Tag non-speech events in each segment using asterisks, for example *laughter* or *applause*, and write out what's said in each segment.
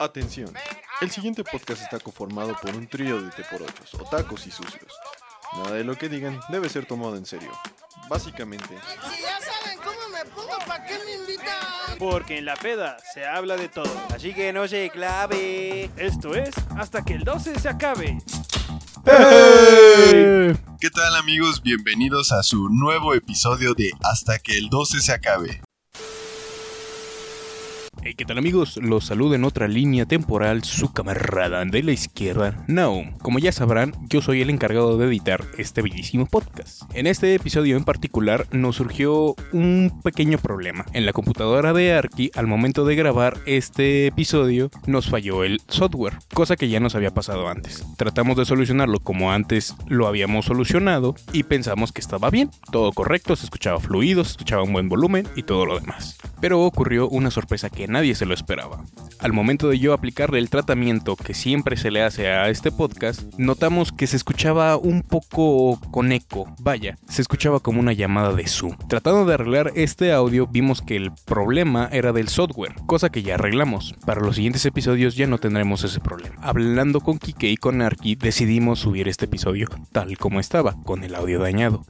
Atención, el siguiente podcast está conformado por un trío de teporochos, otacos y sucios. Nada de lo que digan debe ser tomado en serio. Básicamente, Si ya saben cómo me pongo, ¿para qué me invitan? Porque en la peda se habla de todo. Así que no se clave. Esto es hasta que el 12 se acabe. ¿Qué tal amigos? Bienvenidos a su nuevo episodio de Hasta que el 12 se acabe. Hey, ¿qué tal amigos? Los saluda en otra línea temporal su camarada de la izquierda, Naum. Como ya sabrán, yo soy el encargado de editar este bellísimo podcast. En este episodio en particular nos surgió un pequeño problema. En la computadora de Arki, al momento de grabar este episodio, nos falló el software, cosa que ya nos había pasado antes. Tratamos de solucionarlo como antes lo habíamos solucionado y pensamos que estaba bien, todo correcto, se escuchaba fluido, se escuchaba un buen volumen y todo lo demás. Pero ocurrió una sorpresa que nadie se lo esperaba. Al momento de yo aplicarle el tratamiento que siempre se le hace a este podcast, notamos que se escuchaba un poco con eco, vaya, se escuchaba como una llamada de Zoom. Tratando de arreglar este audio, vimos que el problema era del software, cosa que ya arreglamos. Para los siguientes episodios ya no tendremos ese problema. Hablando con Kike y con Arki, decidimos subir este episodio tal como estaba, con el audio dañado.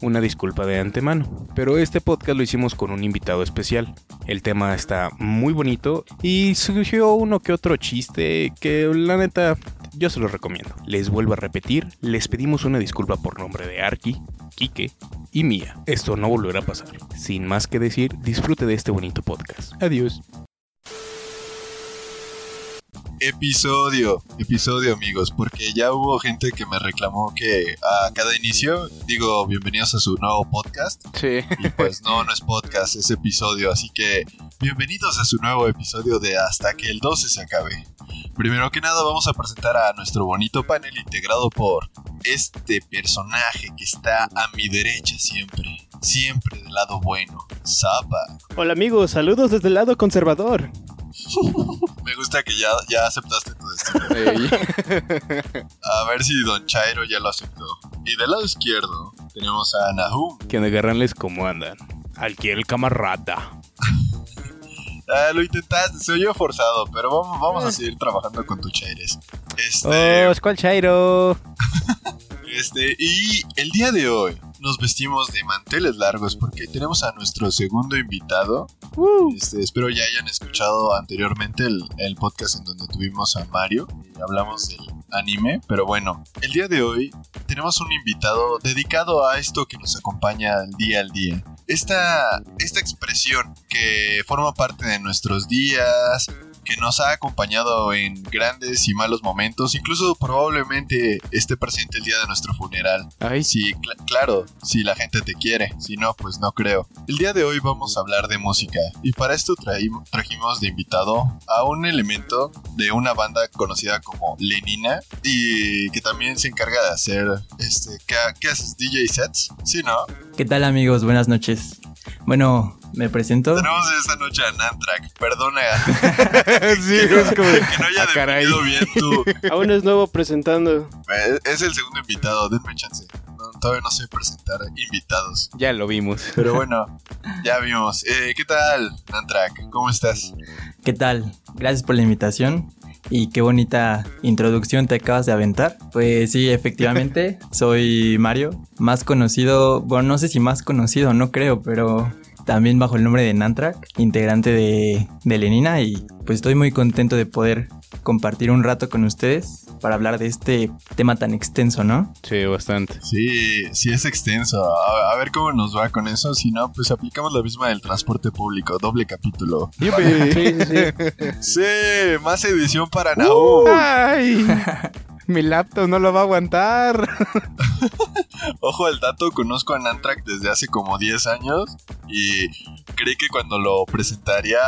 Una disculpa de antemano, pero este podcast lo hicimos con un invitado especial. El tema está muy bonito y surgió uno que otro chiste que la neta yo se lo recomiendo. Les vuelvo a repetir, les pedimos una disculpa por nombre de Arki, Kike y mía. Esto no volverá a pasar. Sin más que decir, disfrute de este bonito podcast. Adiós. Episodio, episodio amigos, porque ya hubo gente que me reclamó que a cada inicio digo bienvenidos a su nuevo podcast Sí. y pues no, no es podcast, es episodio, así que bienvenidos a su nuevo episodio de Hasta que el 12 se acabe. Primero que nada vamos a presentar a nuestro bonito panel integrado por este personaje que está a mi derecha siempre, siempre del lado bueno, Zapa. Hola amigos, saludos desde el lado conservador. Me gusta que ya, ya aceptaste todo esto. A ver si Don Chairo ya lo aceptó. Y del lado izquierdo tenemos a Nahum. Que agarranles como andan. Aquí el camarada. *laughs* Ah, lo intentaste, se oyó forzado, pero vamos, vamos a seguir trabajando con tu Chaires. Este, Oh, ¿cuál Chairo? *laughs* este, y el día de hoy nos vestimos de manteles largos porque tenemos a nuestro segundo invitado. Este, espero ya hayan escuchado anteriormente el, el podcast en donde tuvimos a Mario y hablamos del anime. Pero bueno, el día de hoy tenemos un invitado dedicado a esto que nos acompaña día al día. Esta, esta expresión que forma parte de nuestros días, que nos ha acompañado en grandes y malos momentos, incluso probablemente esté presente el día de nuestro funeral. Ay, Sí, cl- claro, si la gente te quiere, si no, pues no creo. El día de hoy vamos a hablar de música y para esto trajimos de invitado a un elemento de una banda conocida como Lenina y que también se encarga de hacer, este, ¿qué, qué haces? DJ sets? Sí, ¿no? ¿Qué tal amigos? Buenas noches. Bueno, me presento. Tenemos esta noche a Nantrak, perdona *laughs* sí, es como que no haya Ah, definido bien tu... *laughs* Aún es nuevo presentando. Eh, Es el segundo invitado, denme chance. No, todavía no sé presentar invitados. Ya lo vimos. Pero bueno, *laughs* ya vimos. Eh, ¿Qué tal, Nantrak? ¿Cómo estás? ¿Qué tal? Gracias por la invitación. Y qué bonita introducción te acabas de aventar. Pues sí, efectivamente, *laughs* soy Mario, más conocido, bueno, no sé si más conocido, no creo, pero también bajo el nombre de Nantrak, integrante de, de Lenina y pues estoy muy contento de poder compartir un rato con ustedes para hablar de este tema tan extenso, ¿no? Sí, bastante. Sí, sí es extenso. A, a ver cómo nos va con eso. Si no, pues aplicamos la misma del transporte público. Doble capítulo. Sí, sí, sí. *laughs* Sí, más edición para Nahum. ¡Ay! *laughs* Mi laptop no lo va a aguantar. *laughs* Ojo al dato, conozco a Nantrak desde hace como 10 años y creí que cuando lo presentaría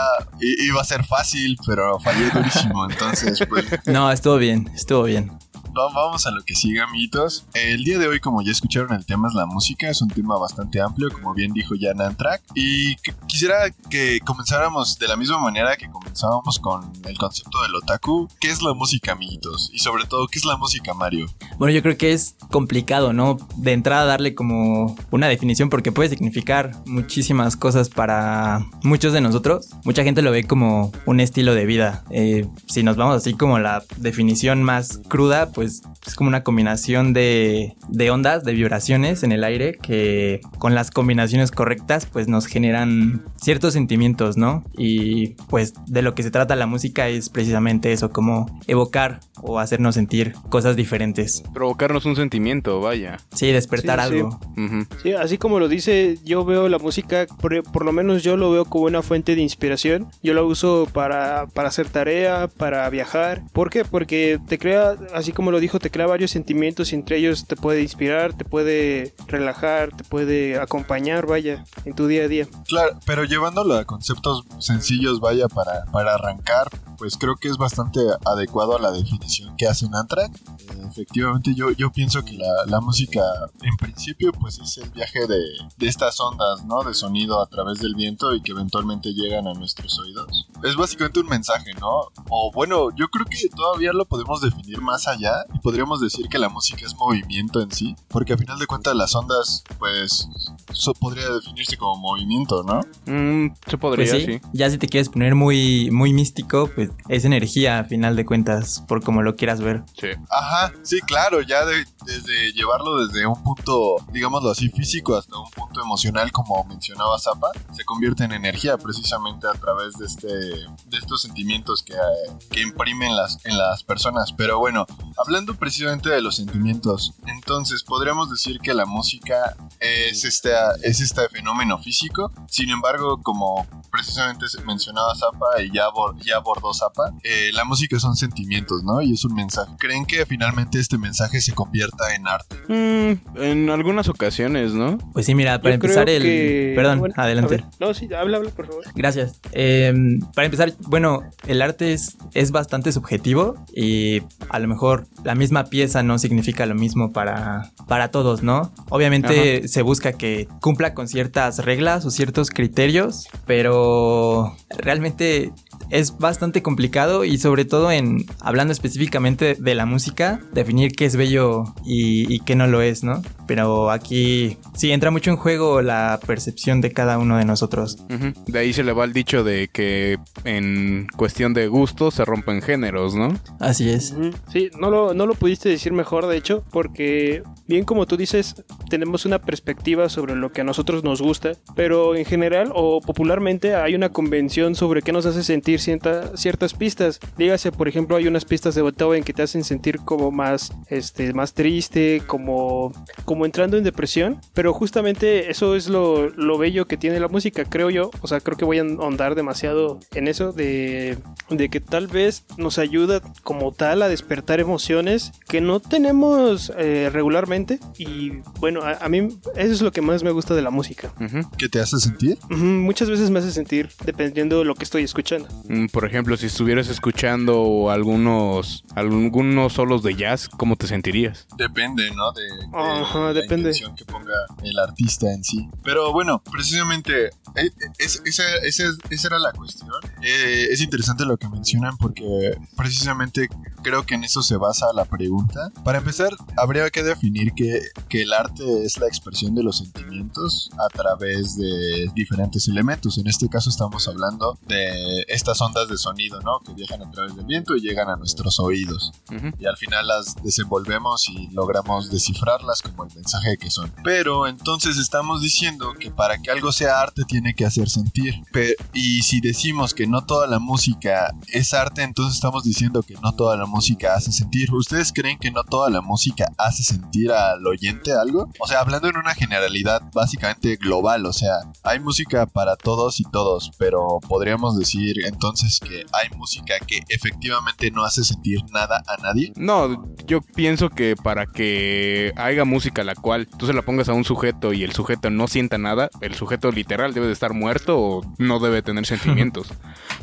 iba a ser fácil, pero fallé durísimo. Entonces, pues *laughs* No, estuvo bien, estuvo bien. Va- vamos a lo que sigue, amiguitos. El día de hoy, como ya escucharon, el tema es la música. Es un tema bastante amplio, como bien dijo Jan Antrak. Y quisiera que comenzáramos de la misma manera que comenzábamos con el concepto del otaku. ¿Qué es la música, amiguitos? Y sobre todo, ¿qué es la música, Mario? Bueno, yo creo que es complicado, ¿no? De entrada darle como una definición porque puede significar muchísimas cosas para muchos de nosotros. Mucha gente lo ve como un estilo de vida. Eh, si nos vamos así como la definición más cruda, pues es como una combinación de, de ondas, de vibraciones en el aire que con las combinaciones correctas pues nos generan ciertos sentimientos, ¿no? Y pues de lo que se trata la música es precisamente eso, como evocar o hacernos sentir cosas diferentes. Provocarnos un sentimiento, vaya. Sí, despertar Sí, sí. algo. Ujú. Sí, así como lo dice, yo veo la música, por, por lo menos yo lo veo como una fuente de inspiración. Yo la uso para, para hacer tarea, para viajar. ¿Por qué? Porque te crea, así como lo dijo, te crea varios sentimientos y entre ellos te puede inspirar, te puede relajar, te puede acompañar, vaya, en tu día a día. Claro, pero llevándolo a conceptos sencillos, vaya, para, para arrancar, pues creo que es bastante adecuado a la definición que hace Antrak. Eh, efectivamente, yo, yo pienso que la, la música, en principio, pues es el viaje de, de estas ondas, ¿no? De sonido a través del viento y que eventualmente llegan a nuestros oídos. Es básicamente un mensaje, ¿no? O bueno, yo creo que todavía lo podemos definir más allá y podríamos decir que la música es movimiento en sí, porque a final de cuentas las ondas, pues, so- podría definirse como movimiento, ¿no? Mm, se podría, Pues sí, sí. ya si te quieres poner muy, muy místico, pues es energía a final de cuentas, por como lo quieras ver. Sí. Ajá, sí, claro, ya de- desde llevarlo desde un punto, digámoslo así, físico hasta un punto emocional, como mencionaba Zappa, se convierte en energía precisamente a través de este, de estos sentimientos que, eh, que imprimen las, en las personas. Pero bueno, hablando precisamente de los sentimientos, entonces podríamos decir que la música es este, es este fenómeno físico. Sin embargo, como precisamente se mencionaba Zappa y ya, ya abordó Zappa, eh, la música son sentimientos, ¿no? Y es un mensaje. ¿Creen que finalmente este mensaje se convierta en arte? Mm, en algunas ocasiones, ¿no? Pues sí, mira, para Yo empezar el... que- Perdón, bueno, a adelante. No, sí, habla, habla, por favor. Gracias. Eh, para empezar, bueno, el arte es, es bastante subjetivo y a lo mejor la misma pieza no significa lo mismo para, para todos, ¿no? Obviamente se busca que cumpla con ciertas reglas o ciertos criterios, pero realmente es bastante complicado y sobre todo en hablando específicamente de la música, definir qué es bello y, y qué no lo es, ¿no? Pero aquí sí entra mucho en juego la percepción de cada uno de nosotros. De ahí se le va el dicho de que en cuestión de gusto se rompen géneros, ¿no? Así es. Sí, no lo, no lo pudiste decir mejor, de hecho, porque bien como tú dices, tenemos una perspectiva sobre lo que a nosotros nos gusta, pero en general o popularmente hay una convención sobre qué nos hace sentir cierta- ciertas pistas. Dígase, por ejemplo, hay unas pistas de Beethoven que te hacen sentir como más, este, más triste, como, como entrando en depresión, pero justamente eso es lo, lo bello que tiene la música, creo yo. O sea, creo que voy a ahondar demasiado en eso de, de que tal vez nos ayuda como tal a despertar emociones que no tenemos eh, regularmente. Y bueno, a, a mí eso es lo que más me gusta de la música. ¿Qué te hace sentir? Muchas veces me hace sentir dependiendo de lo que estoy escuchando. Mm, Por ejemplo, si estuvieras escuchando algunos, algunos solos de jazz, ¿cómo te sentirías? Depende, ¿no? De, de Ajá, la depende. intención que ponga el artista en sí. Pero bueno, precisamente eh, esa, esa, esa era la cuestión. Eh, es interesante lo que mencionan porque precisamente creo que en eso se basa la pregunta. Para empezar, habría que definir que, que el arte es la expresión de los sentimientos a través de diferentes elementos. En este caso estamos hablando de estas ondas de sonido, ¿no? Que viajan a través del viento y llegan a nuestros oídos Ujú. y al final las desenvolvemos y logramos descifrarlas como el mensaje que son. Pero entonces estamos diciendo que para que algo sea arte tiene que hacer sentir. Pe- y si decimos que no toda la música es arte, entonces estamos diciendo que no toda la música hace sentir. ¿Ustedes creen que no toda la música hace sentir al oyente algo? O sea, hablando en una generalidad básicamente global, o sea, hay música para todos y todos, pero podríamos decir entonces que hay música que efectivamente no hace sentir nada a nadie. No, yo pienso que para que haya música la cual tú se la pongas a un sujeto y el sujeto no sienta nada, el sujeto literal debe de estar muerto o no debe tener *laughs* sentimientos.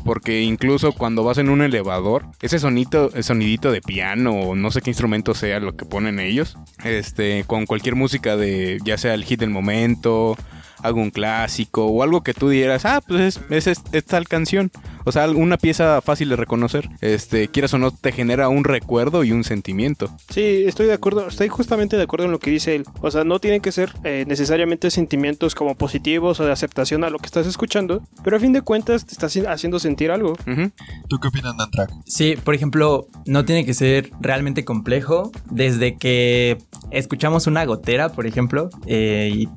Porque incluso cuando vas en un elevador, ese sonito, sonidito de piano o no sé qué instrumento sea lo que ponen ellos, este, con cualquier música de ya sea el hit del momento, algún clásico o algo que tú dieras, ah, pues es, es, es tal canción. O sea, una pieza fácil de reconocer. Este, quieras o no, te genera un recuerdo y un sentimiento. Sí, estoy de acuerdo, estoy justamente de acuerdo en lo que dice él. O sea, no tienen que ser eh, necesariamente sentimientos como positivos o de aceptación a lo que estás escuchando, pero a fin de cuentas te estás haciendo sentir algo. ¿Tú qué opinas, Nantrack? Sí, por ejemplo, no tiene que ser realmente complejo. Desde que escuchamos una gotera, por ejemplo, eh, y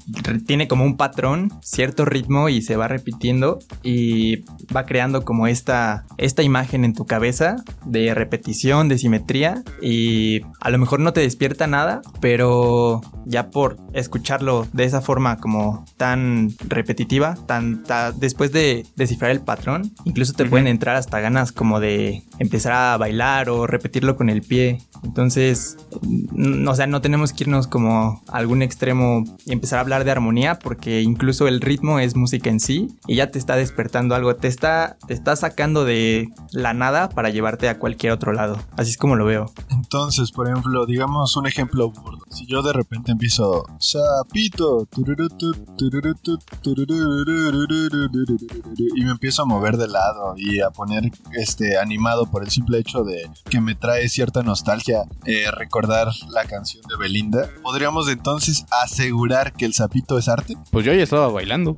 tiene como un patrón, cierto ritmo y se va repitiendo y va creando como esta, esta imagen en tu cabeza de repetición, de simetría y a lo mejor no te despierta nada, pero ya por escucharlo de esa forma como tan repetitiva, tan, ta- después de descifrar el patrón, incluso te Ujú. pueden entrar hasta ganas como de empezar a bailar o repetirlo con el pie. Entonces, o sea, no tenemos que irnos como a algún extremo y empezar a hablar de armonía porque incluso el ritmo es música en sí y ya te está despertando algo, te está, te está sacando de la nada para llevarte a cualquier otro lado. Así es como lo veo. Entonces, por ejemplo, digamos un ejemplo burdo. Si yo de repente empiezo, sapito, y me empiezo a mover de lado y a poner este animado por el simple hecho de que me trae cierta nostalgia eh, recordar la canción de Belinda, podríamos entonces asegurar que el sapito es arte. Pues yo ya estaba bailando.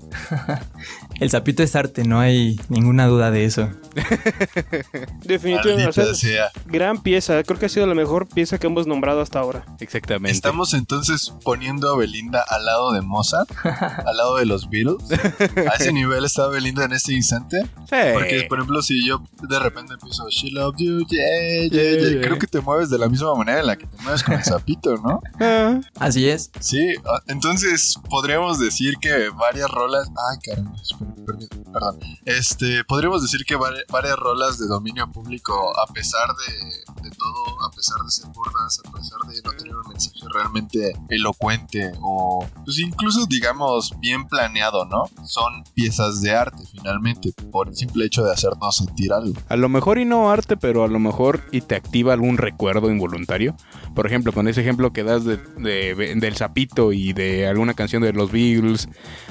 *laughs* El sapito es arte, no hay ninguna duda de eso. *laughs* Definitivamente, o sea, Maldita sea. gran pieza, creo que ha sido la mejor pieza que hemos nombrado hasta ahora. Exactamente. Estamos entonces poniendo a Belinda al lado de Mozart, *laughs* al lado de los Beatles. A ese nivel está Belinda en este instante. Sí. Porque, por ejemplo, si yo de repente empiezo She loved you, yeah, yeah, Yeah, yeah", yeah. creo que te mueves de la misma manera en la que te mueves con el sapito, ¿no? *laughs* Ah, Así es. Sí, ah, entonces podríamos decir que varias rolas. Ay, caramba, espera, per- perdón. Este, podríamos decir que vari- varias rolas de dominio público, a pesar de, todo, pesar de ser burdas, a pesar de no tener un mensaje realmente elocuente o, pues incluso, digamos, bien planeado, ¿no? Son piezas de arte, finalmente, por el simple hecho de hacernos sentir algo. A lo mejor y no arte, pero a lo mejor y te activa algún recuerdo involuntario. Por ejemplo, con ese ejemplo que das de, de- del sapito y de alguna canción de los Beatles,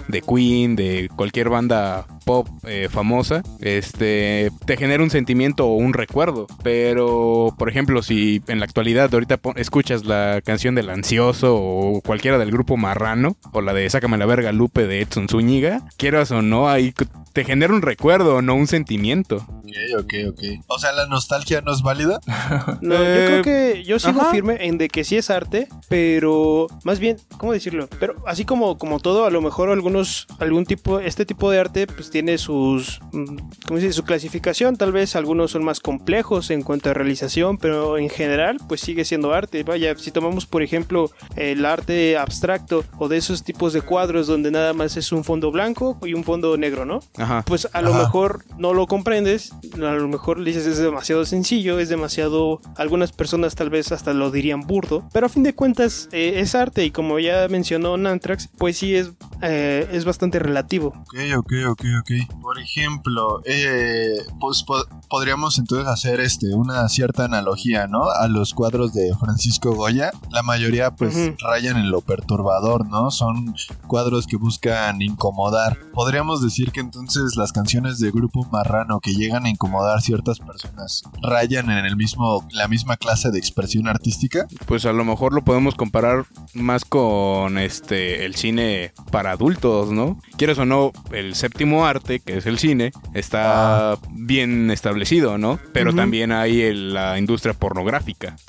de Queen, de cualquier banda pop eh, famosa, este, te genera un sentimiento o un recuerdo. Pero, por ejemplo, si en la actualidad ahorita escuchas la canción del ansioso o cualquiera del grupo Marrano, o la de Sácame la verga Lupe de Edson Zúñiga, quieras o no, ahí te genera un recuerdo, no un sentimiento. Ok, ok, ok. O sea, la nostalgia no es válida. *laughs* No, yo Eh, creo que yo sigo ajá. firme en de que sí es arte, pero más bien, ¿cómo decirlo? Pero así como, como todo, a lo mejor algunos, algún tipo, este tipo de arte, pues tiene sus, mm, ¿cómo se dice? Su clasificación, tal vez algunos son más complejos en cuanto a realización, pero en general, pues sigue siendo arte. Vaya, si tomamos, por ejemplo, el arte abstracto o de esos tipos de cuadros donde nada más es un fondo blanco y un fondo negro, ¿no? Ajá. pues a lo mejor no lo comprendes, a lo mejor le dices es demasiado sencillo, es demasiado, algunas personas tal vez hasta lo dirían burdo, pero a fin de cuentas eh, es arte y como ya mencionó Nantrax, pues sí es, eh, es bastante relativo. Ok, ok, ok, ok. Por ejemplo, eh, pues po- podríamos entonces hacer este una cierta analogía, ¿no? A los cuadros de Francisco Goya. La mayoría pues Ujú. rayan en lo perturbador, ¿no? Son cuadros que buscan incomodar. Podríamos decir que entonces las canciones de Grupo Marrano que llegan a incomodar ciertas personas rayan en el mismo la misma clase de expresión artística. Pues a lo mejor lo podemos comparar más con este el cine para adultos, ¿no? Quieres o no, el séptimo arte, que es el cine, está bien establecido, ¿no? Pero Ujú. también hay el- la industria pornográfica,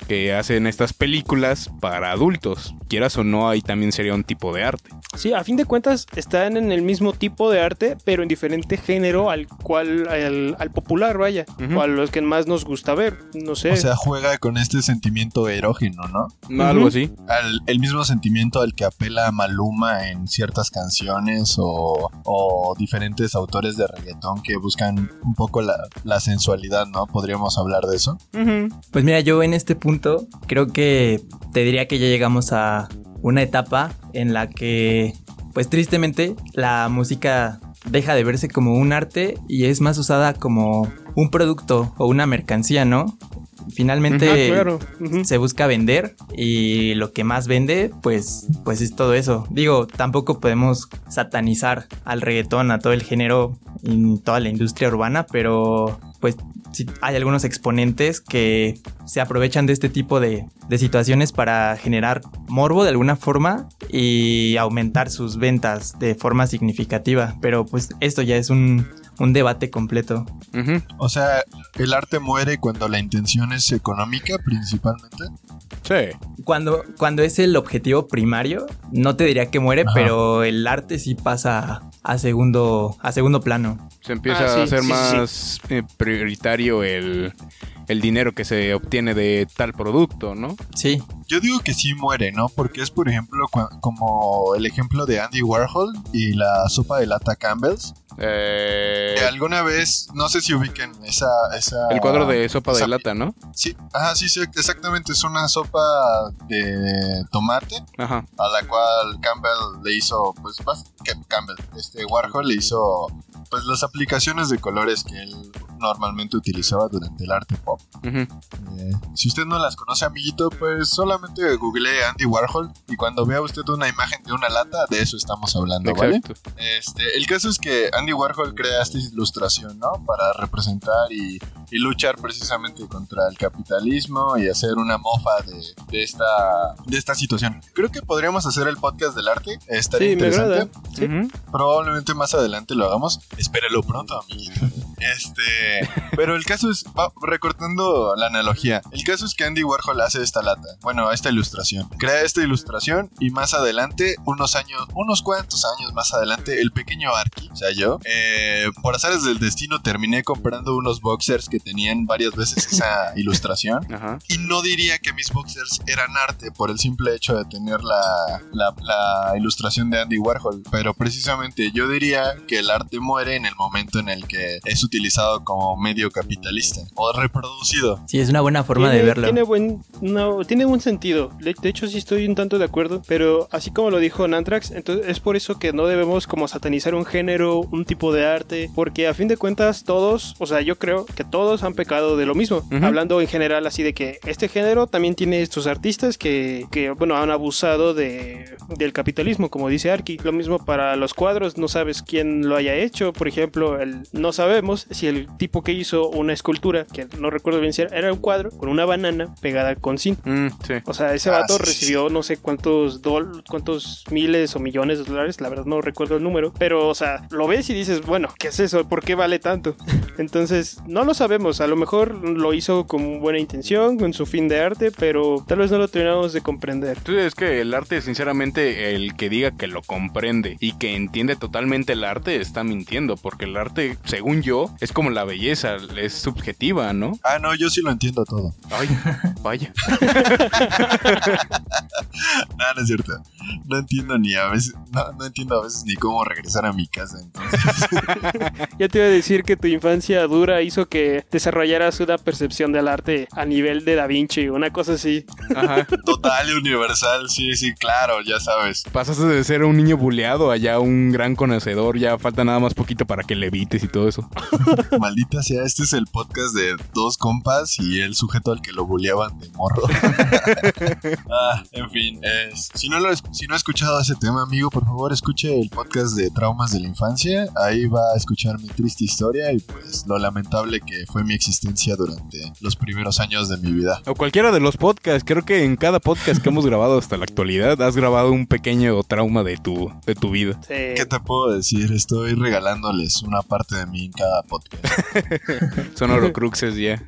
que hacen estas películas para adultos. Quieras o no, ahí también sería un tipo de arte. Sí, a fin de cuentas están en el mismo tipo de arte, pero en diferente género al cual, al, al popular, vaya, Ujú. o a los que más nos gusta ver, no sé. O sea, juega con este sentimiento erógeno, ¿no? No, Algo así. Al- el mismo sentimiento al que apela Maluma en ciertas canciones o, o diferentes autores de reggaetón que buscan un poco la, la sensualidad, ¿no? Podríamos hablar de eso. Pues mira, yo en este punto creo que te diría que ya llegamos a una etapa en la que, pues tristemente, la música deja de verse como un arte y es más usada como un producto o una mercancía, ¿no? Finalmente claro. se busca vender y lo que más vende, pues, pues es todo eso. Digo, tampoco podemos satanizar al reggaetón, a todo el género y toda la industria urbana, pero pues sí hay algunos exponentes que se aprovechan de este tipo de, de situaciones para generar morbo de alguna forma y aumentar sus ventas de forma significativa. Pero pues esto ya es un, un debate completo. O sea, el arte muere cuando la intención es económica principalmente. Sí. Cuando, cuando es el objetivo primario, no te diría que muere, Ajá. pero el arte sí pasa a segundo, a segundo plano. Se empieza Ah, sí, a hacer sí, más eh, prioritario el, el dinero que se obtiene de tal producto, ¿no? Sí, Yo digo que sí muere, ¿no? Porque es, por ejemplo, como el ejemplo de Andy Warhol y la sopa de lata Campbell's. Eh, alguna vez, no sé si ubiquen esa... esa el cuadro de sopa de lata, ¿no? Sí, ajá, sí, sí, exactamente. Es una sopa de tomate Ajá. a la cual Campbell le hizo, pues, Campbell, este Warhol le hizo, pues, las aplicaciones de colores que él normalmente utilizaba durante el arte pop. Eh, si usted no las conoce, amiguito, pues solamente googlee Andy Warhol y cuando vea usted una imagen de una lata, de eso estamos hablando, ¿vale? Este, el caso es que Andy Warhol crea esta ilustración, ¿no? Para representar y, y luchar precisamente contra el capitalismo y hacer una mofa de, de esta, de esta situación. Creo que podríamos hacer el podcast del arte. Estaría Sí, me interesante. agrada. Sí. Ujú. Probablemente más adelante lo hagamos. Espérelo pronto, amiguito. Este, pero el caso es, va, recortando la analogía, el caso es que Andy Warhol hace esta lata, bueno, esta ilustración, crea esta ilustración y más adelante, unos años, unos cuantos años más adelante, el pequeño Arky, o sea yo, eh, por azares del destino terminé comprando unos boxers que tenían varias veces esa *laughs* ilustración Ajá. y no diría que mis boxers eran arte por el simple hecho de tener la, la- la ilustración de Andy Warhol. Pero precisamente yo diría que el arte muere en el momento en el que es utilizado como medio capitalista o reproducido. sí, es una buena forma de Tiene- verlo. Tiene buen, no, tiene buen sentido. De, de hecho, sí estoy un tanto de acuerdo. Pero así como lo dijo Nantrax, entonces es por eso que no debemos como satanizar un género, un tipo de arte. Porque a fin de cuentas, todos, o sea, yo creo que todos han pecado de lo mismo. Ujú. Hablando en general así de que este género también tiene estos artistas que, que bueno, han abusado de, del capitalismo, como dice Arki. Lo mismo para los cuadros, no sabes quién lo haya hecho. Por ejemplo, el, no sabemos si el tipo que hizo una escultura, que no recuerdo bien si era, era un cuadro con una banana pegada con zinc. Mm, sí. O sea, ese Ah, vato sí, recibió no sé cuántos dol cuántos miles o millones de dólares, la verdad no recuerdo el número, pero o sea, lo ves y dices, bueno, ¿qué es eso? ¿Por qué vale tanto? *laughs* Entonces, no lo sabemos, a lo mejor lo hizo con buena intención, con su fin de arte, pero tal vez no lo terminamos de comprender. Entonces es que el arte, sinceramente, el que diga que lo comprende y que entiende totalmente el arte está mintiendo, porque el arte, según yo, es como la belleza, es subjetiva, ¿no? Ah, no, yo sí lo entiendo todo. Ay, vaya. *laughs* No, no es cierto. *laughs* No entiendo ni a veces, no, no entiendo a veces ni cómo regresar a mi casa. Entonces, *laughs* Ya te iba a decir que tu infancia dura hizo que desarrollaras una percepción del arte a nivel de Da Vinci, una cosa así. Ajá. total y universal, sí, sí, claro, ya sabes. Pasaste de ser un niño buleado a ya un gran conocedor, ya falta nada más poquito para que levites y todo eso. *laughs* Maldita sea, este es el podcast de dos compas y el sujeto al que lo bulleaban de morro. ah, en fin, es- si, no lo, es- si no ha escuchado ese tema, amigo, por favor, escuche el podcast de Traumas de la Infancia. Ahí va a escuchar mi triste historia y pues lo lamentable que fue mi existencia durante los primeros años de mi vida. O cualquiera de los podcasts, creo que en cada podcast que hemos grabado hasta la actualidad has grabado un pequeño trauma de tu, de tu vida. Sí. ¿Qué te puedo decir? Estoy regalándoles una parte de mí en cada podcast. *laughs* Son horocruxes ya.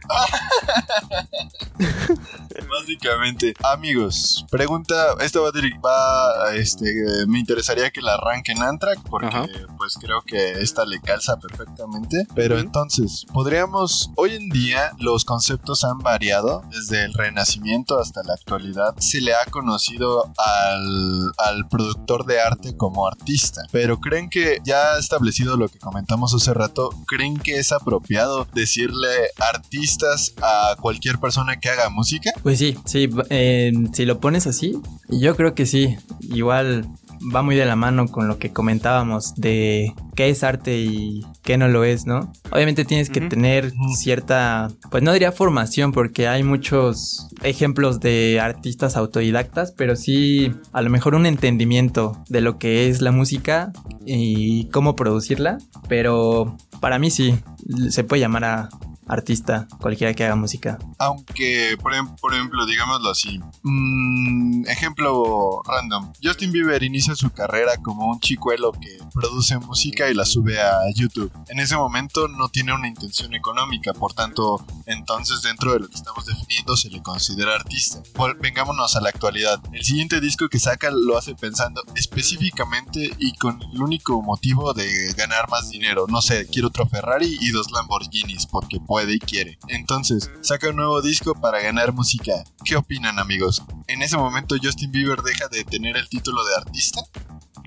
*laughs* Básicamente amigos, pregunta, esta va, va, este, me interesaría que la arranquen Antrack porque Ajá. pues creo que esta le calza perfectamente. Pero entonces, podríamos, hoy en día los conceptos han variado desde el Renacimiento hasta la actualidad. Se le ha conocido al, al productor de arte como artista. Pero creen que ya establecido lo que comentamos hace rato, creen que es apropiado decirle artistas a cualquier persona que haga música? Pues sí, sí, eh, si lo pones así, yo creo que sí. Igual va muy de la mano con lo que comentábamos de qué es arte y qué no lo es, ¿no? Obviamente tienes que tener cierta, pues no diría formación porque hay muchos ejemplos de artistas autodidactas, pero sí a lo mejor un entendimiento de lo que es la música y cómo producirla, pero para mí sí, se puede llamar a artista cualquiera que haga música. Aunque, por, em- por ejemplo, digámoslo así. mm, ejemplo random. Justin Bieber inicia su carrera como un chicuelo que produce música y la sube a YouTube. En ese momento no tiene una intención económica, por tanto, entonces dentro de lo que estamos definiendo se le considera artista. Vengámonos a la actualidad. El siguiente disco que saca lo hace pensando específicamente y con el único motivo de ganar más dinero. No sé, quiero otro Ferrari y dos Lamborghinis porque puede y quiere. Entonces, saca un nuevo disco para ganar música. ¿Qué opinan amigos? En ese momento Justin Bieber deja de tener el título de artista.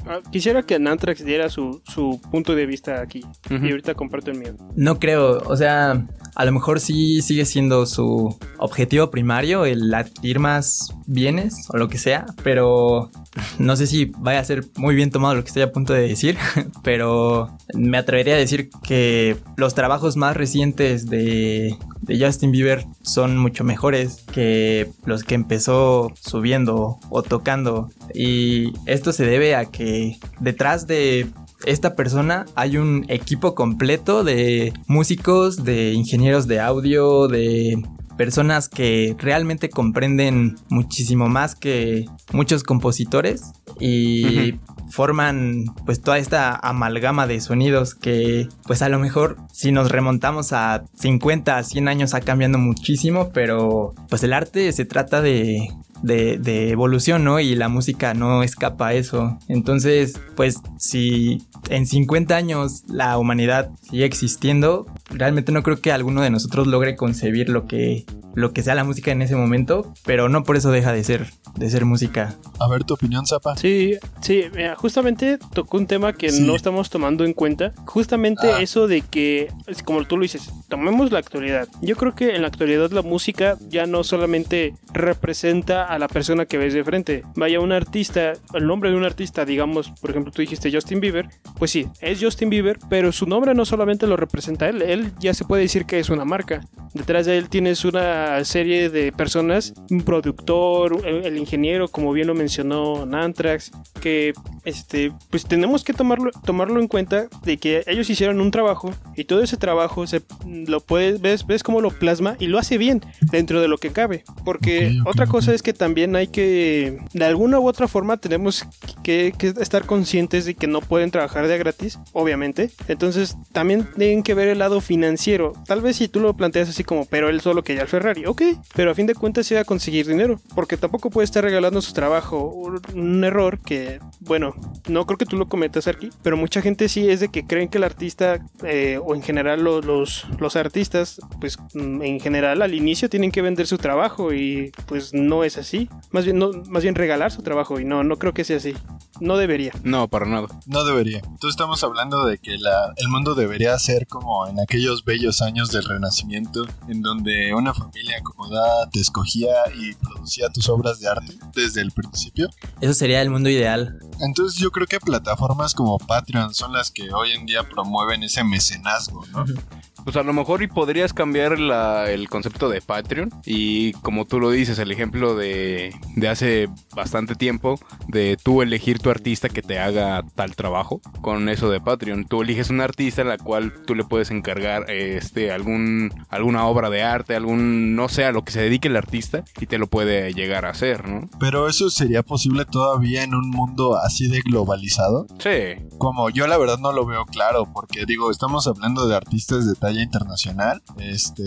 Ah, Quisiera que Nantrax diera su, su punto de vista aquí. Y ahorita comparto el mío. No creo, o sea, a lo mejor sí sigue siendo su objetivo primario el adquirir más bienes o lo que sea, pero no sé si vaya a ser muy bien tomado lo que estoy a punto de decir, *laughs* pero me atrevería a decir que los trabajos más recientes de, de Justin Bieber son mucho mejores que los que empezó subiendo o tocando. Y esto se debe a que detrás de esta persona hay un equipo completo de músicos, de ingenieros de audio, de personas que realmente comprenden muchísimo más que muchos compositores y forman pues toda esta amalgama de sonidos que pues a lo mejor si nos remontamos a 50, a 100 años ha cambiando muchísimo, pero pues el arte se trata de de, evolución, ¿no? Y la música no escapa a eso. Entonces, pues si en 50 años la humanidad sigue existiendo, realmente no creo que alguno de nosotros logre concebir lo que, lo que sea la música en ese momento, pero no por eso deja de ser, de ser música. A ver tu opinión, Zapa. Sí, sí, mira, justamente tocó un tema que Sí. no estamos tomando en cuenta. Justamente Ah. eso de que, como tú lo dices, tomemos la actualidad. Yo creo que en la actualidad la música ya no solamente representa a la persona que ves de frente. Vaya, un artista, el nombre de un artista, digamos, por ejemplo, tú dijiste Justin Bieber, pues sí, es Justin Bieber, pero su nombre no solamente lo representa a él, ya se puede decir que es una marca. Detrás de él tienes una serie de personas, un productor, el, ingeniero, como bien lo mencionó Nantrax, que este, pues tenemos que tomarlo, tomarlo en cuenta de que ellos hicieron un trabajo y todo ese trabajo se lo puedes, ves, ves cómo lo plasma y lo hace bien dentro de lo que cabe. Porque otra cosa es que también hay que, de alguna u otra forma, tenemos que, que estar conscientes de que no pueden trabajar de gratis, obviamente. Entonces también tienen que ver el lado financiero. Tal vez si tú lo planteas así como, pero él solo quería el Ferrari, ok, pero a fin de cuentas iba a conseguir dinero, porque tampoco puede estar regalando su trabajo. Un, error que, bueno, no creo que tú lo cometas aquí, pero mucha gente sí es de que creen que el artista, eh, o en general lo- los, los artistas, pues mm, en general al inicio tienen que vender su trabajo y pues no es así. Más bien, no, más bien regalar su trabajo y no, no creo que sea así. No debería. No, para nada. No debería. Entonces estamos hablando de que la, el mundo debería ser como en aquellos bellos años del Renacimiento, en donde una familia acomodada te escogía y producía tus obras de arte desde el principio. Eso sería el mundo ideal. Entonces yo creo que plataformas como Patreon son las que hoy en día promueven ese mecenazgo, ¿no? Pues a lo mejor y podrías cambiar la- el concepto de Patreon y como tú lo dices, el ejemplo de, de hace bastante tiempo, de tú elegir tu artista que te haga tal trabajo con eso de Patreon. Tú eliges un artista a la cual tú le puedes encargar este algún alguna obra de arte, algún no sé, a lo que se dedique el artista y te lo puede llegar a hacer, ¿no? Pero eso sería posible todavía en un mundo así de globalizado. Sí. Como yo la verdad no lo veo claro, porque digo, estamos hablando de artistas de talla internacional. Este,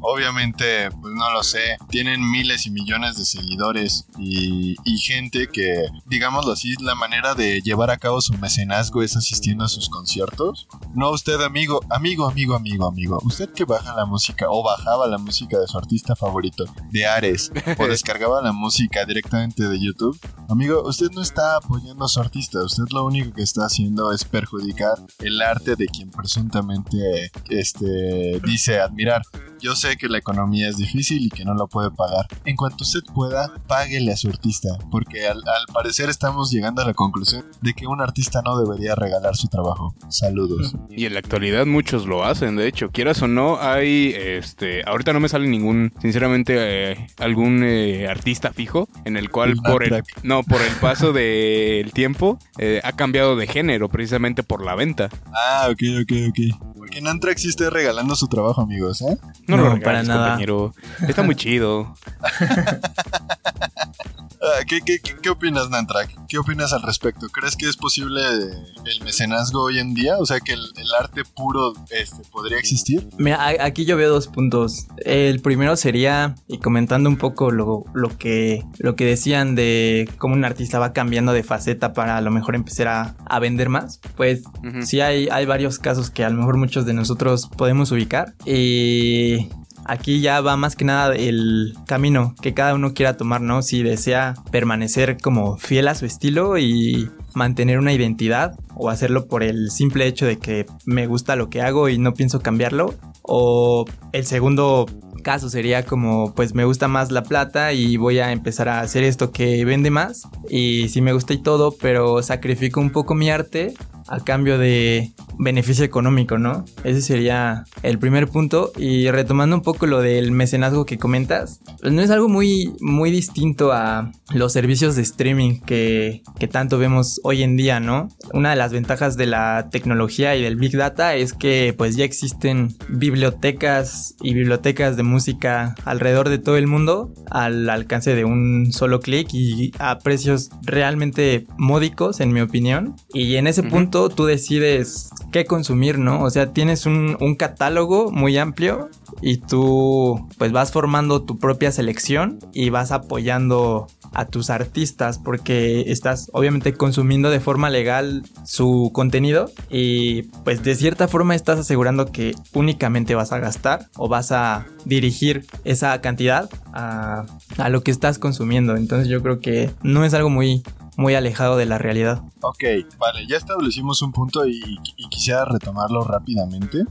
obviamente, pues no lo sé, tienen miles y millones de seguidores y, y gente que, digámoslo así, la manera de llevar a cabo su mecenazgo es asistiendo a sus conciertos. No usted, amigo, amigo, amigo, amigo, amigo. Usted que baja la música o bajaba la música de su artista favorito, de Ares, o *laughs* descargaba la música directamente de YouTube. Amigo, usted no está apoyando a su artista, usted lo único que está haciendo es perjudicar el arte de quien presuntamente este, dice admirar. Yo sé que la economía es difícil y que no lo puede pagar. En cuanto usted pueda, páguele a su artista, porque al, al parecer estamos llegando a la conclusión de que un artista no debería regalar su trabajo. Saludos. Y en la actualidad muchos lo hacen, de hecho, quieras o no, hay, este, ahorita no me sale ningún, sinceramente, eh, algún eh, artista fijo en el cual El por el, no, por el paso del tiempo eh, ha cambiado de género precisamente por la venta. Ah, ok, ok, ok. Porque en Antrax esté regalando su trabajo, amigos, ¿eh? No, No, lo para regales, nada. compañero. Está muy chido. *laughs* Ah, ¿Qué, qué, qué, qué opinas, Nantrak? ¿Qué opinas al respecto? ¿Crees que es posible el mecenazgo hoy en día? O sea, que el, el arte puro este, podría existir. Mira, aquí yo veo dos puntos. El primero sería, y comentando un poco lo, lo que, lo que decían de cómo un artista va cambiando de faceta para a lo mejor empezar a, a vender más, pues Ujú. sí hay, hay varios casos que a lo mejor muchos de nosotros podemos ubicar. Y aquí ya va más que nada el camino que cada uno quiera tomar, ¿no? Si desea permanecer como fiel a su estilo y mantener una identidad o hacerlo por el simple hecho de que me gusta lo que hago y no pienso cambiarlo. O el segundo caso sería como pues me gusta más la plata y voy a empezar a hacer esto que vende más. Y sí me gusta y todo pero sacrifico un poco mi arte a cambio de beneficio económico, ¿no? Ese sería el primer punto. Y retomando un poco lo del mecenazgo que comentas, pues no es algo muy, muy distinto a los servicios de streaming que, que tanto vemos hoy en día, ¿no? Una de las ventajas de la tecnología y del Big Data es que pues ya existen bibliotecas y bibliotecas de música alrededor de todo el mundo al alcance de un solo clic y a precios realmente módicos, en mi opinión. Y en ese punto tú decides qué consumir, ¿no? O sea, tienes un, catálogo muy amplio y tú pues vas formando tu propia selección y vas apoyando a tus artistas porque estás obviamente consumiendo de forma legal su contenido y pues de cierta forma estás asegurando que únicamente vas a gastar o vas a dirigir esa cantidad a lo que estás consumiendo. Entonces yo creo que no es algo muy, muy alejado de la realidad. Ok, vale, ya establecimos un punto y, y quisiera retomarlo rápidamente.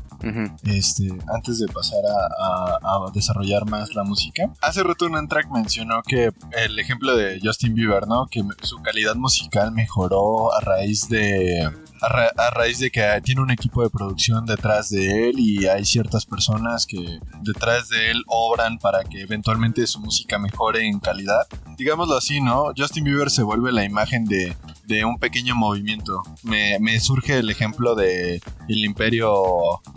Este, antes de pasar a, a- a desarrollar más la música. Hace rato un track mencionó que el ejemplo de Justin Bieber, ¿no? Que su calidad musical mejoró a raíz de... A, ra- a raíz de que tiene un equipo de producción detrás de él y hay ciertas personas que detrás de él obran para que eventualmente su música mejore en calidad. Digámoslo así, ¿no? Justin Bieber se vuelve la imagen de, de un pequeño movimiento. Me, me surge el ejemplo de el imperio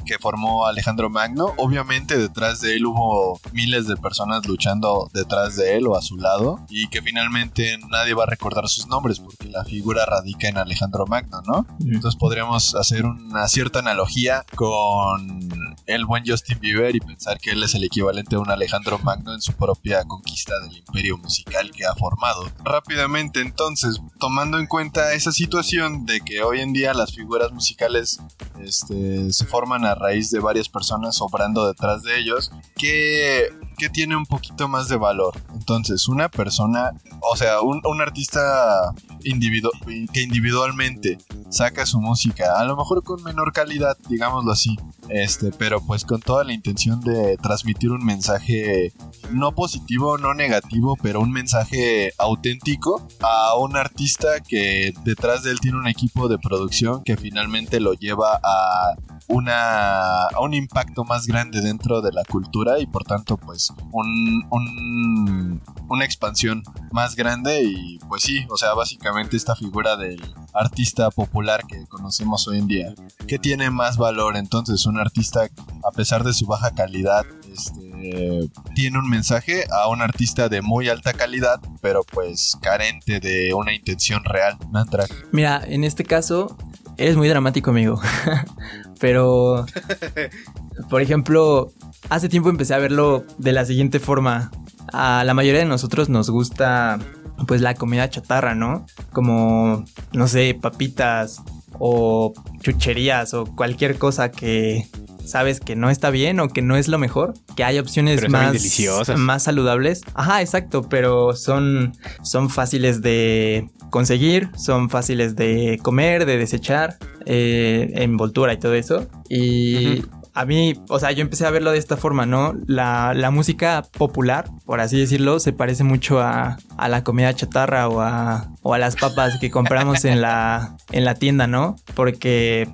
que formó Alejandro Magno. Obviamente detrás de él hubo miles de personas luchando detrás de él o a su lado y que finalmente nadie va a recordar sus nombres porque la figura radica en Alejandro Magno, ¿no? Entonces podríamos hacer una cierta analogía con el buen Justin Bieber y pensar que él es el equivalente a un Alejandro Magno en su propia conquista del imperio musical que ha formado. Rápidamente entonces, tomando en cuenta esa situación de que hoy en día las figuras musicales este, se forman a raíz de varias personas obrando detrás de ellos, ¿qué, qué tiene un poquito más de valor? Entonces, una persona, o sea, un, un artista individu- que individualmente saca su música, a lo mejor con menor calidad, digámoslo así, este, pero pues con toda la intención de transmitir un mensaje no positivo, no negativo, pero un mensaje auténtico a un artista que detrás de él tiene un equipo de producción que finalmente lo lleva a una un impacto más grande dentro de la cultura y por tanto pues un, un- una expansión más grande y pues sí, o sea, básicamente esta figura del artista popular que conocemos hoy en día, que tiene más valor entonces un artista a pesar de su baja calidad, este tiene un mensaje a un artista de muy alta calidad, pero pues carente de una intención real. Nantra. Mira, en este caso eres muy dramático, amigo. *laughs* pero *laughs* por ejemplo, hace tiempo empecé a verlo de la siguiente forma. A la mayoría de nosotros nos gusta pues la comida chatarra, ¿no? Como, no sé, papitas o chucherías o cualquier cosa que sabes que no está bien o que no es lo mejor, que hay opciones más, deliciosas. más saludables. Ajá, exacto, pero son, son fáciles de conseguir, son fáciles de comer, de desechar, eh, envoltura y todo eso. Y a mí, o sea, yo empecé a verlo de esta forma, ¿no? La, la música popular, por así decirlo, se parece mucho a, a la comida chatarra o a, o a las papas que compramos en la, en la tienda, ¿no? Porque,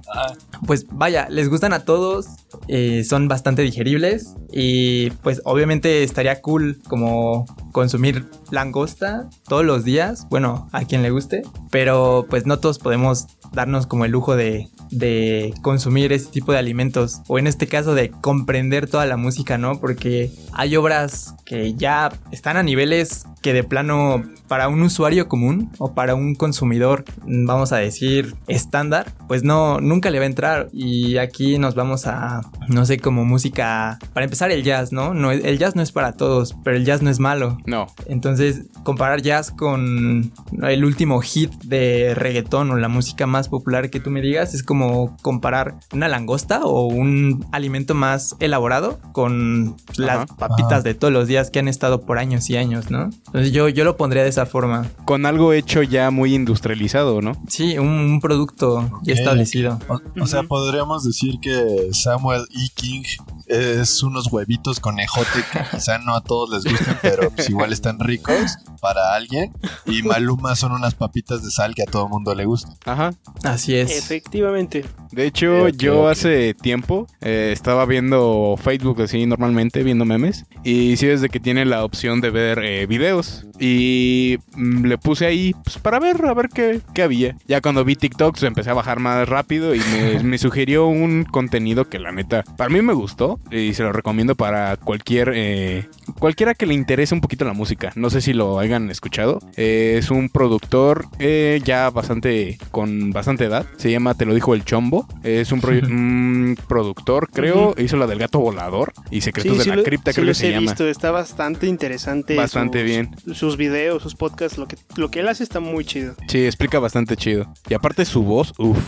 pues vaya, les gustan a todos, eh, son bastante digeribles y pues obviamente estaría cool como consumir langosta todos los días, bueno, a quien le guste, pero pues no todos podemos darnos como el lujo de, de consumir ese tipo de alimentos o en este caso de comprender toda la música, ¿no? Porque hay obras que ya están a niveles que de plano para un usuario común o para un consumidor, vamos a decir, estándar, pues no, nunca le va a entrar y aquí nos vamos a, no sé, como música, para empezar el jazz, ¿no? no el jazz no es para todos, pero el jazz no es malo. No. Entonces, comparar jazz con el último hit de reggaetón o la música más popular que tú me digas es como comparar una langosta o un alimento más elaborado con las Ajá. papitas de todos los días que han estado por años y años, ¿no? Entonces yo, yo lo pondría de esa forma. Con algo hecho ya muy industrializado, ¿no? Sí, un, un producto ya establecido. O, o sea, podríamos decir que Samuel E. King es unos huevitos con ejote que *laughs* quizá no a todos les gusten, pero pues igual están ricos para alguien. Y Maluma son unas papitas de sal que a todo mundo le gusta. Ajá. Así es. Efectivamente. De hecho, yo hace tiempo eh, estaba viendo Facebook así normalmente, viendo memes. Y sí, desde que tiene la opción de ver eh, videos. Y mm, le puse ahí pues, para ver, a ver qué, qué había. Ya cuando vi TikTok, pues, empecé a bajar más rápido y me, *laughs* me sugirió un contenido que la neta, para mí me gustó. Y se lo recomiendo para cualquier, eh, cualquiera que le interese un poquito la música. No sé si lo hayan escuchado. Eh, es un productor eh, ya bastante, con bastante edad. Se llama Te lo dijo el Chombo. Es un, *laughs* productor, creo. Hizo la del gato volador y Secretos de la lo- Cripta, sí creo que se he llama. visto, está bastante interesante. Bastante sus- bien. Sus videos, sus podcasts, lo que, lo que él hace está muy chido. Sí, explica bastante chido. Y aparte su voz, uff,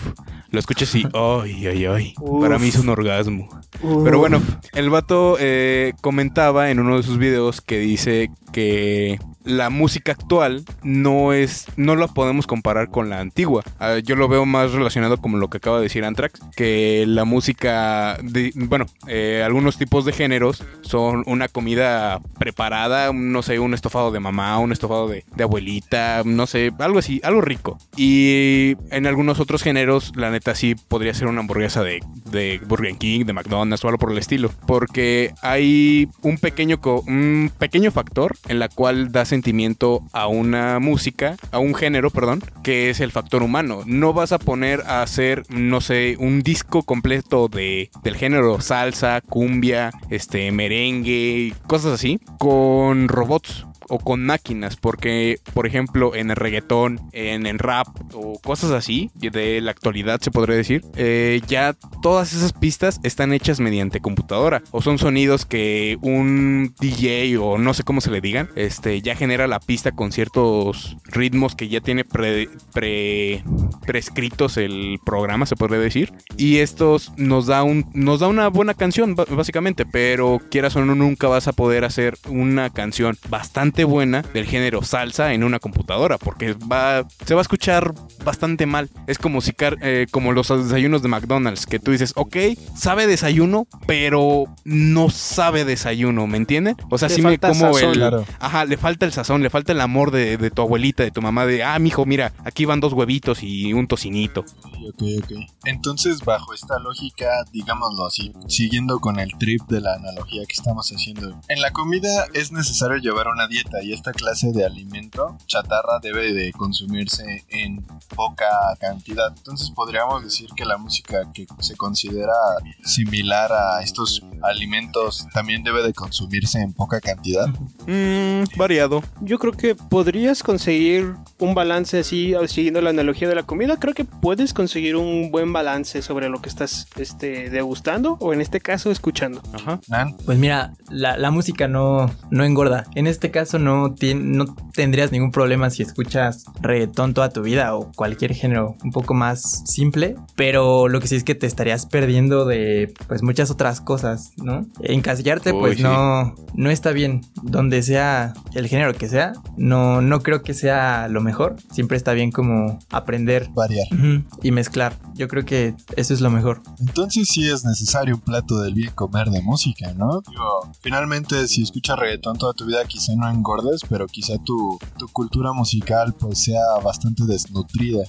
lo escuchas y, *laughs* ay, ay, ay. Para mí es un orgasmo. Pero bueno, el vato eh, comentaba en uno de sus videos que dice que la música actual no es, no la podemos comparar con la antigua. Ah, yo lo veo más relacionado como lo que acaba de decir Anthrax, que la música, de, bueno, eh, algunos tipos de géneros son una comida preparada, no sé, un estofado de mamá, un estofado de, de abuelita, no sé, algo así, algo rico. Y en algunos otros géneros, la neta sí podría ser una hamburguesa de, de Burger King, de McDonald's o algo por el estilo. Porque hay un pequeño, un pequeño factor en la cual da sentimiento a una música, a un género, perdón, que es el factor humano. No vas a poner a hacer, no sé, un disco completo de, del género salsa, cumbia, este, merengue, cosas así, con robots o con máquinas, porque por ejemplo en el reggaetón, en el rap o cosas así de la actualidad se podría decir, eh, ya todas esas pistas están hechas mediante computadora o son sonidos que un DJ o no sé cómo se le digan, este ya genera la pista con ciertos ritmos que ya tiene pre, pre- prescritos el programa se podría decir y estos nos da un nos da una buena canción básicamente, pero quieras o no nunca vas a poder hacer una canción bastante buena del género salsa en una computadora porque va se va a escuchar bastante mal. Es como si car- eh, como los desayunos de McDonald's que tú dices, ok, sabe desayuno, pero no sabe desayuno, ¿me entienden? O sea, Le sí me como sazón. el Claro. Ajá, le falta el sazón, le falta el amor de, de tu abuelita, de tu mamá, de, ah, mijo, mira, aquí van dos huevitos y un tocinito. Ok, ok. Entonces, bajo esta lógica, digámoslo así, siguiendo con el trip de la analogía que estamos haciendo, en la comida es necesario llevar una dieta. Dieta y esta clase de alimento chatarra debe de consumirse en poca cantidad. Entonces podríamos decir que la música que se considera similar a estos alimentos también debe de consumirse en poca cantidad. Mmm, variado. Yo creo que podrías conseguir un balance así, siguiendo la analogía de la comida. Creo que puedes conseguir un buen balance sobre lo que estás este, degustando o en este caso escuchando. Ajá. Pues mira, la, la música no, no engorda. En este caso no, no tendrías ningún problema si escuchas reggaetón toda tu vida o cualquier género un poco más simple. Pero lo que sí es que te estarías perdiendo de pues muchas otras cosas, ¿no? Encasillarte Uy, pues sí. no, no está bien. Donde sea el género que sea, no, no creo que sea lo mejor. Siempre está bien como aprender variar. y mezclar. Yo creo que eso es lo mejor. Entonces sí es necesario un plato del bien comer de música, ¿no? Digo, finalmente si escuchas reggaetón toda tu vida quizá no engordes, pero quizá tu, tu cultura musical pues sea bastante desnutrida.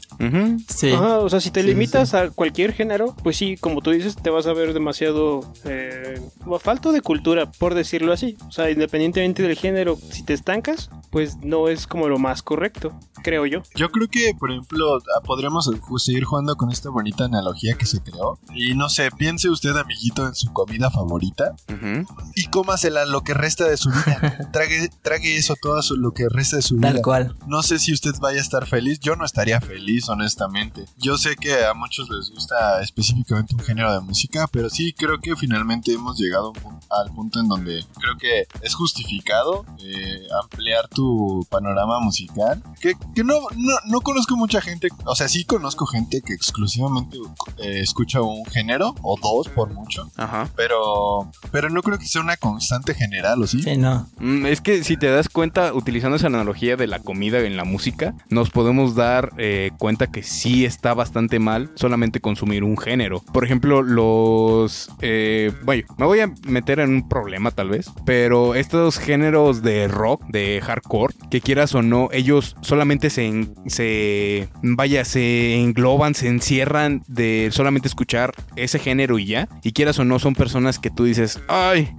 Sí. Ajá, o sea, si te Sí, limitas sí. a cualquier género, pues sí, como tú dices, te vas a ver demasiado eh, falto de cultura, por decirlo así. O sea, independientemente del género, si te estancas, pues no es como lo más correcto, creo yo. Yo creo que, por ejemplo, ah, podríamos ju- seguir jugando con esta bonita analogía que se creó. Y no sé, piense usted, amiguito, en su comida favorita Ujú. y cómasela lo que resta de su vida. *laughs* trague, trague eso todo su- lo que resta de su vida. Tal cual. No sé si usted vaya a estar feliz. Yo no estaría feliz, honestamente. Yo sé que a muchos les gusta específicamente un género de música, pero sí creo que finalmente hemos llegado al punto en donde creo que es justificado eh, ampliar tu panorama musical. Que, que no, no, no conozco mucha gente, o sea, sí conozco gente que exclusivamente eh, escucha un género o dos por mucho. Ajá. Pero, pero no creo que sea una constante general, ¿o sí? Sí, no. Mm, Es que si te das cuenta, utilizando esa analogía de la comida en la música, nos podemos dar eh, cuenta que sí está bastante mal solamente consumir un género. Por ejemplo, los... Eh, bueno, me voy a meter en un problema tal vez, pero estos géneros de rock, de hardcore, que quieras o no, ellos solamente se, se... Vaya, se engloban, se encierran de solamente escuchar ese género y ya. Y quieras o no, son personas que tú dices, ay,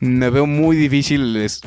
me veo muy difícil es-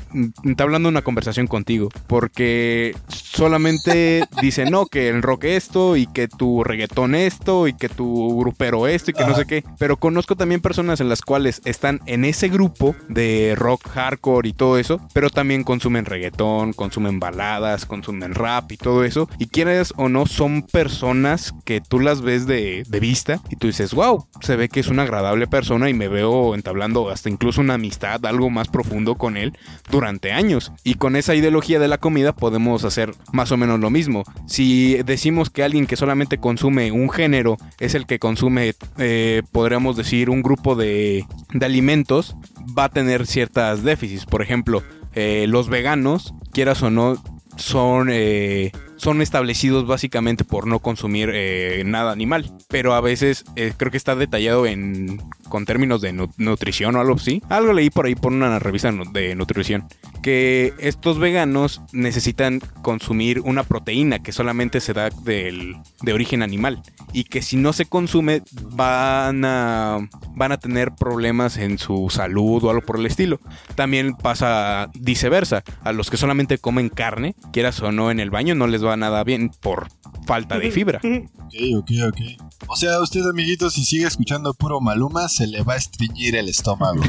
entablando una conversación contigo. Porque solamente *laughs* dicen, no, que el rock esto y que tu reggaetón esto y que tu grupero esto y que no sé qué. Pero conozco también personas en las cuales están en ese grupo de rock hardcore y todo eso, pero también consumen reggaetón, consumen baladas, consumen rap y todo eso. Y quieres o no, son personas que tú las ves de, de vista y tú dices, wow, se ve que es una agradable persona y me veo entablando hasta incluso una amistad, algo más profundo con él durante años. Y con esa ideología de la comida podemos hacer más o menos lo mismo. Si decimos que alguien que solamente consume un género es el que consume, eh, podríamos decir, un grupo de, de alimentos, va a tener ciertas déficits. Por ejemplo, eh, los veganos, quieras o no, son, eh, son establecidos básicamente por no consumir eh, nada animal. Pero a veces eh, creo que está detallado en con términos de nu- nutrición o algo así. Algo leí por ahí por una revista de nutrición. Que estos veganos necesitan consumir una proteína que solamente se da del, de origen animal. Y que si no se consume van a, van a tener problemas en su salud o algo por el estilo. También pasa viceversa. A los que solamente comen carne, quieras o no en el baño, no les va nada bien por falta de fibra. *laughs* Ok, ok, ok. O sea, usted, amiguito, si sigue escuchando puro Maluma, se le va a estreñir el estómago.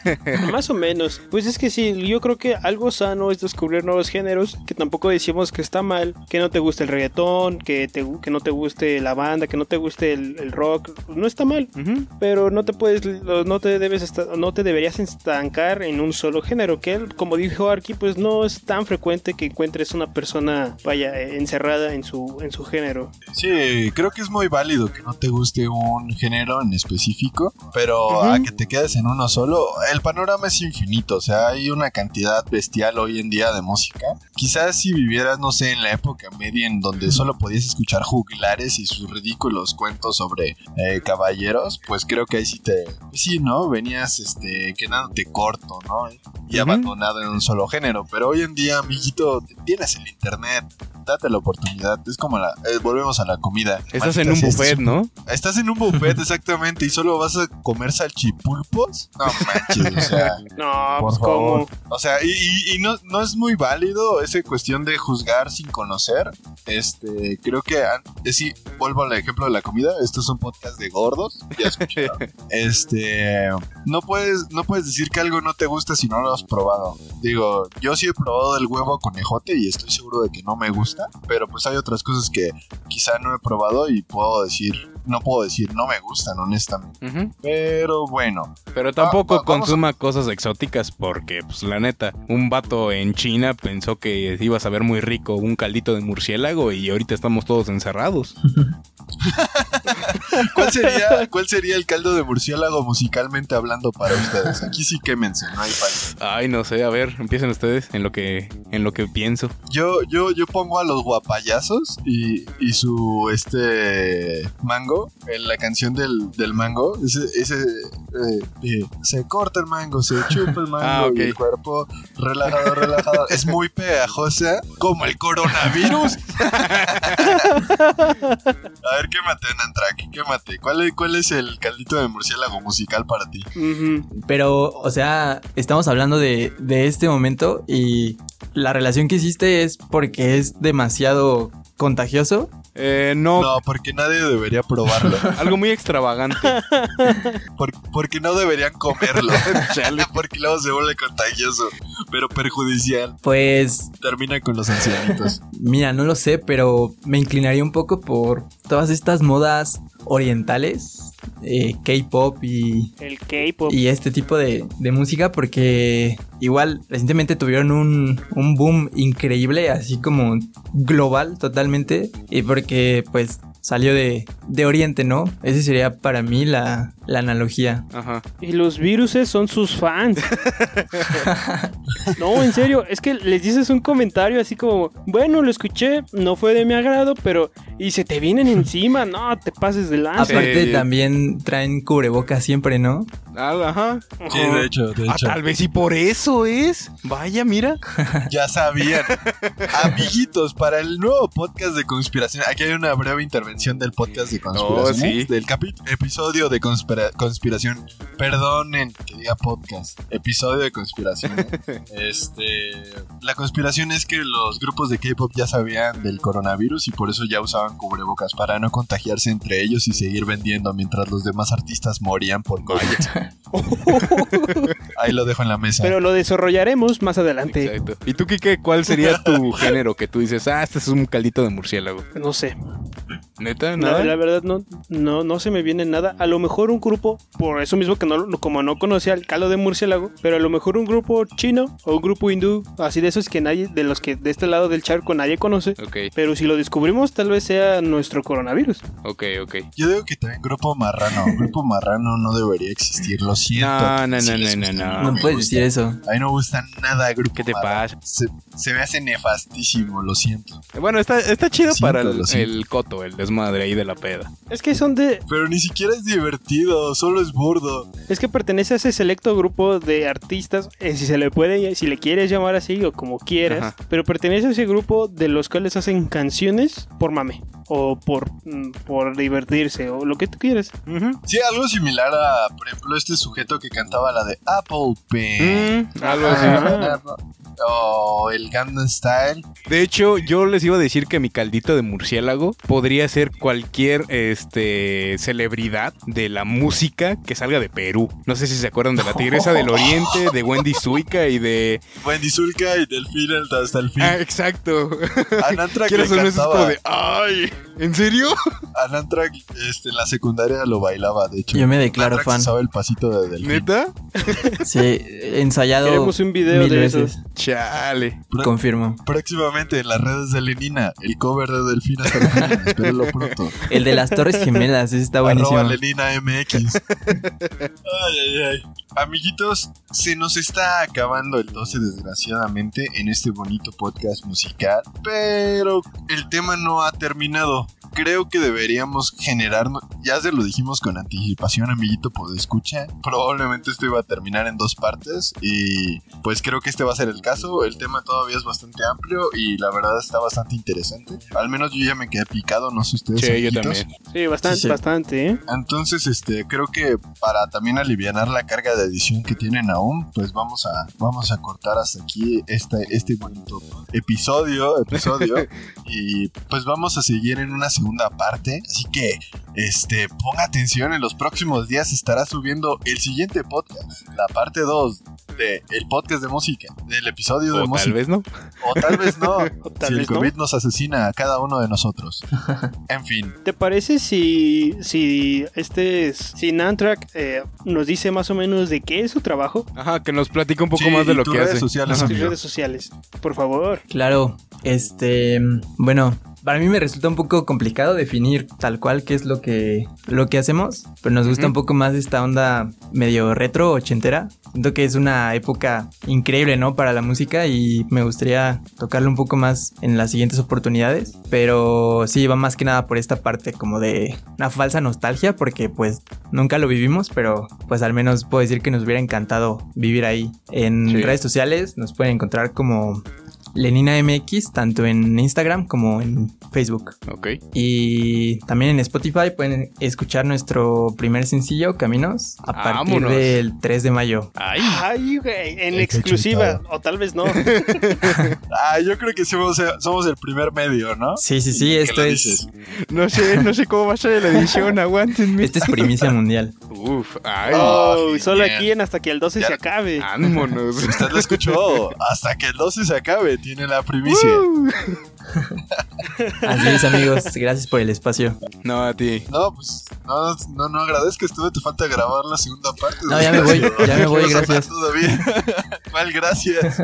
*laughs* Más o menos. Pues es que sí, yo creo que algo sano es descubrir nuevos géneros, que tampoco decimos que está mal, que no te guste el reggaetón, que, te, que no te guste la banda, que no te guste el, el rock, no está mal. Ujú. Pero no te puedes, no te debes, no te deberías estancar en un solo género, que él, como dijo Arki, pues no es tan frecuente que encuentres una persona, vaya, eh, encerrada en su, en su género. Sí, creo que es muy válido que no te guste un género en específico, pero Ujú. a que te quedes en uno solo, el panorama es infinito, o sea, hay una cantidad bestial hoy en día de música quizás si vivieras, no sé, en la época media en donde solo podías escuchar juglares y sus ridículos cuentos sobre eh, caballeros, pues creo que ahí sí te, sí, ¿no? Venías, este, quedándote corto, ¿no? Y Ujú. abandonado en un solo género. Pero hoy en día, amiguito, tienes el internet, date la oportunidad. Es como la, eh, volvemos a la comida. Estás Maldita en un buffet, ¿no? Estás en un buffet, *laughs* exactamente, y solo vas a comer salchipulpos. No manches, o sea. *laughs* No, Por pues favor. como. O sea, y, y- y no, no es muy válido esa cuestión de juzgar sin conocer. Este, creo que, eh, sí, vuelvo al ejemplo de la comida. Esto es un podcast de gordos. Ya *laughs* escucharon. este, no puedes, no puedes decir que algo no te gusta si no lo has probado. Digo, yo sí he probado el huevo conejote y estoy seguro de que no me gusta. Pero pues hay otras cosas que quizá no he probado y puedo decir, no puedo decir no me gustan, honestamente. Pero bueno, Pero tampoco va- vamos a- consuma cosas exóticas porque, pues la neta, un vato en China pensó que iba a saber muy rico un caldito de murciélago y ahorita estamos todos encerrados. *laughs* *laughs* ¿Cuál sería, ¿Cuál sería el caldo de murciélago musicalmente hablando para ustedes? Aquí sí quémense, no hay fallo. Ay, no sé, a ver, empiecen ustedes en lo que, en lo que pienso. Yo, yo, yo pongo a los guapayazos y, y su este mango, en la canción del, del mango, ese, ese eh, eh, se corta el mango, se chupa el *laughs* mango Ah, y el cuerpo relajado, relajado. Es muy pegajosa, como el coronavirus. *laughs* ver, quémate, Nantrack, quémate. ¿Cuál es, ¿Cuál es el caldito de murciélago musical para ti? Pero, o sea, estamos hablando de, de este momento y la relación que hiciste es porque es demasiado contagioso. Eh, no, No, porque nadie debería probarlo. *laughs* algo muy extravagante. *laughs* Por- porque no deberían comerlo. *laughs* Chale. porque luego se vuelve contagioso, pero perjudicial. Pues, Termina con los ancianitos. mira, no lo sé, pero me inclinaría un poco por todas estas modas orientales, eh, K-pop y, El K-pop. y este tipo de, de música porque igual recientemente tuvieron un, un boom increíble, así como global totalmente, y porque pues salió de, de Oriente, ¿no? Esa sería para mí la, la analogía. Ajá. Y los viruses son sus fans. *laughs* no, en serio, es que les dices un comentario así como, bueno, lo escuché, no fue de mi agrado, pero... Y se te vienen encima, no, te pases de lanza. Aparte Sí. también traen cubrebocas siempre, ¿no? Ah, Ajá. Sí, de hecho, de Ah, hecho. tal vez y por eso es. Vaya, mira. *laughs* Ya sabían. *laughs* Amiguitos, para el nuevo podcast de conspiración, aquí hay una breve intervención del podcast de conspiración. sí. Del episodio de conspira- conspiración. Perdonen que diga podcast. Episodio de conspiración. *laughs* este. La conspiración es que los grupos de K-pop ya sabían del coronavirus y por eso ya usaban cubrebocas para no contagiarse entre ellos y seguir vendiendo mientras los demás artistas morían por COVID. *laughs* Ahí lo dejo en la mesa. Pero lo desarrollaremos más adelante. Exacto. ¿Y tú, Kike, cuál sería tu *laughs* género que tú dices, ah, este es un caldito de murciélago? No sé. ¿Neta? No, ¿Nada? la verdad no, no, no se me viene nada. A lo mejor un grupo, por eso mismo que no, como no conocía el caldo de murciélago, pero a lo mejor un grupo chino o un grupo hindú, así de esos que nadie, de los que de este lado del charco nadie conoce. Ok, Pero si lo descubrimos, tal vez sea nuestro coronavirus. ok, ok. Yo digo que también Grupo Marrano. Grupo Marrano no debería existir, lo siento. No, no, Si no, no, gusta, no, No me puedes decir eso. A mí no me gusta nada Grupo ¿Qué te Marrano. pasa? Se, se me hace nefastísimo, lo siento. Bueno, está, está chido siento, para el, coto, el desmadre ahí de la peda. Es que son de. Pero ni siquiera es divertido, solo es burdo. Es que pertenece a ese selecto grupo de artistas, eh, si se le puede, si le quieres llamar así o como quieras, Ajá. pero pertenece a ese grupo de los cuales hacen canciones por mame o por, mm, por divertirse o lo que tú quieras. Sí, algo similar a, por ejemplo, este sujeto que cantaba la de Apple Pen. Mm, algo así. O el Gangnam Style. De hecho, yo les iba a decir que mi caldito de murciélago podría ser cualquier este celebridad de la música que salga de Perú. No sé si se acuerdan de la Tigresa del Oriente, de Wendy Zuika y de *laughs* Wendy Zulka y Delfín hasta el fin. Ah, exacto. Anantra *laughs* que Quieras o no, eso es cantaba. como de ay, ¿en serio? *laughs* Anantra este, en la secundaria lo bailaba, de hecho. Yo me declaro fan. se sabe el pasito de Delfín. ¿Neta? Sí, ensayado Queremos un video mil de veces. Chale. Confirmo. próximamente en las redes de Lenina, el cover de Delfina hasta la final, espérenlo pronto. El de las Torres Gemelas, ese está buenísimo. Arroba Lenina MX. *laughs* Ay, ay, ay. Amiguitos, se nos está acabando el 12 desgraciadamente en este bonito podcast musical, pero el tema no ha terminado. Creo que deberíamos generar, ya se lo dijimos con anticipación, amiguito, por escucha. Probablemente esto iba a terminar en dos partes y pues creo que este va a ser el caso. El tema todavía es bastante amplio y la verdad está bastante interesante. Al menos yo ya me quedé picado, no sé ustedes. Sí, yo amiguitos. también. Sí, bastante, Sí, sí. bastante, ¿eh? Entonces, este, creo que para también aliviar la carga de edición que tienen aún, pues vamos a, vamos a cortar hasta aquí este, este bonito episodio, episodio, *laughs* y pues vamos a seguir en una segunda parte. Así que, este, ponga atención, en los próximos días estará subiendo el siguiente podcast, la parte 2 de el podcast de música, del episodio de O música. tal vez no. O tal vez no. *laughs* O tal si el vez no. COVID nos asesina a cada uno de nosotros. *laughs* En fin. ¿Te parece si, si este si Nantrack eh, nos dice más o menos de qué es su trabajo? Ajá, que nos platica un poco Sí, más de lo que redes hace. sociales, redes sociales. Por favor. Claro, este, bueno, para mí me resulta un poco complicado definir tal cual qué es lo que lo que hacemos, pero nos gusta un poco más esta onda medio retro ochentera. Siento que es una época increíble, ¿no? Para la música y me gustaría tocarlo un poco más en las siguientes oportunidades, pero sí va más que nada por esta parte como de una falsa nostalgia porque pues nunca lo vivimos, pero pues al menos puedo decir que nos hubiera encantado vivir ahí. En Sí. redes sociales nos pueden encontrar como Lenina MX, tanto en Instagram como en Facebook. Ok. Y también en Spotify pueden escuchar nuestro primer sencillo, Caminos, a partir Vámonos. del 3 de mayo. Ay. Ay, güey, en exclusiva. O tal vez no. *laughs* Ah, yo creo que somos, somos el primer medio, ¿no? Sí, sí, sí, ¿Qué esto es... dices? No sé, no sé cómo va a ser la edición, *laughs* aguántenme. Este es primicia mundial. Uf, ay. Oh, solo bien. aquí en hasta que el 12 Ya. se acabe. Vámonos. Usted lo escuchó. Hasta que el 12 se acabe, tiene la primicia. *laughs* Así es, amigos. Gracias por el espacio. No, a ti. No, pues no, no, no agradezcas, tú te falta grabar la segunda parte. No, ya me voy, *laughs* ya me voy, ¿Quieres hablar gracias. Todavía. *laughs* ¿Cuál gracias?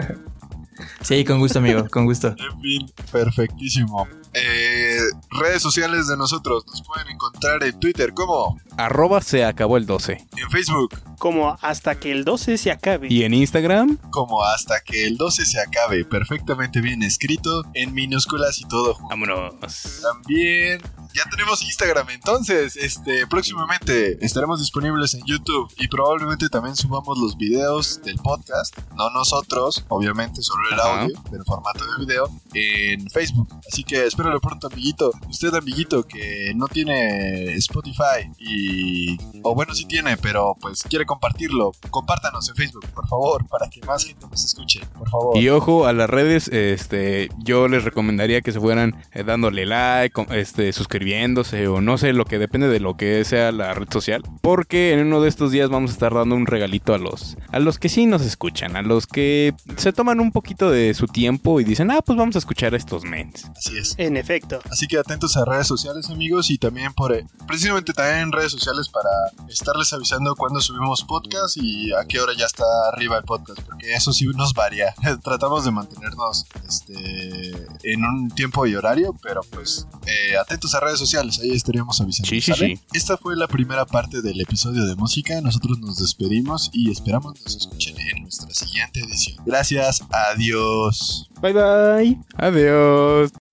Sí, con gusto, amigo, con gusto. En fin, perfectísimo. Eh, redes sociales de nosotros nos pueden encontrar en Twitter como Arroba se acabó el 12. en Facebook Como hasta que el 12 se acabe. Y en Instagram, como hasta que el 12 se acabe, perfectamente bien escrito, en minúsculas y todo vámonos. También ya tenemos Instagram, entonces, este, próximamente estaremos disponibles en YouTube y probablemente también subamos los videos del podcast, no nosotros, obviamente solo el Ajá. audio, pero en formato de video, en Facebook. Así que espéralo pronto, amiguito. Usted, amiguito, que no tiene Spotify y, o bueno, sí tiene, pero pues quiere compartirlo, compártanos en Facebook, por favor, para que más gente nos escuche, por favor. Y ojo a las redes, este, yo les recomendaría que se fueran eh, dándole like, este, suscribiéndose o no sé, lo que depende de lo que sea la red social, porque en uno de estos días vamos a estar dando un regalito a los, a los que sí nos escuchan, a los que se toman un poquito de su tiempo y dicen, ah, pues vamos a escuchar a estos mens. Así es. En efecto. Así que atentos a redes sociales, amigos, y también por eh, precisamente también en redes sociales para estarles avisando cuando subimos podcast y a qué hora ya está arriba el podcast, porque eso sí nos varía. *laughs* Tratamos de mantenernos este, en un tiempo y horario, pero pues eh, atentos a redes sociales, ahí estaríamos avisando. Sí, sí, ¿sale? sí. Esta fue la primera parte del episodio de música. Nosotros nos despedimos y esperamos nos escuchen en nuestra siguiente edición. Gracias, adiós. Bye bye. Adiós.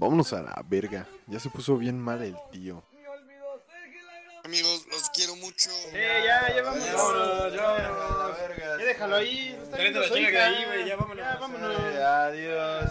Vámonos a la verga. Ya se puso bien mal el tío. Amigos, los quiero mucho. ya, ya vámonos. Ya déjalo ahí. Está viendo su hija. Ya vámonos. Adiós.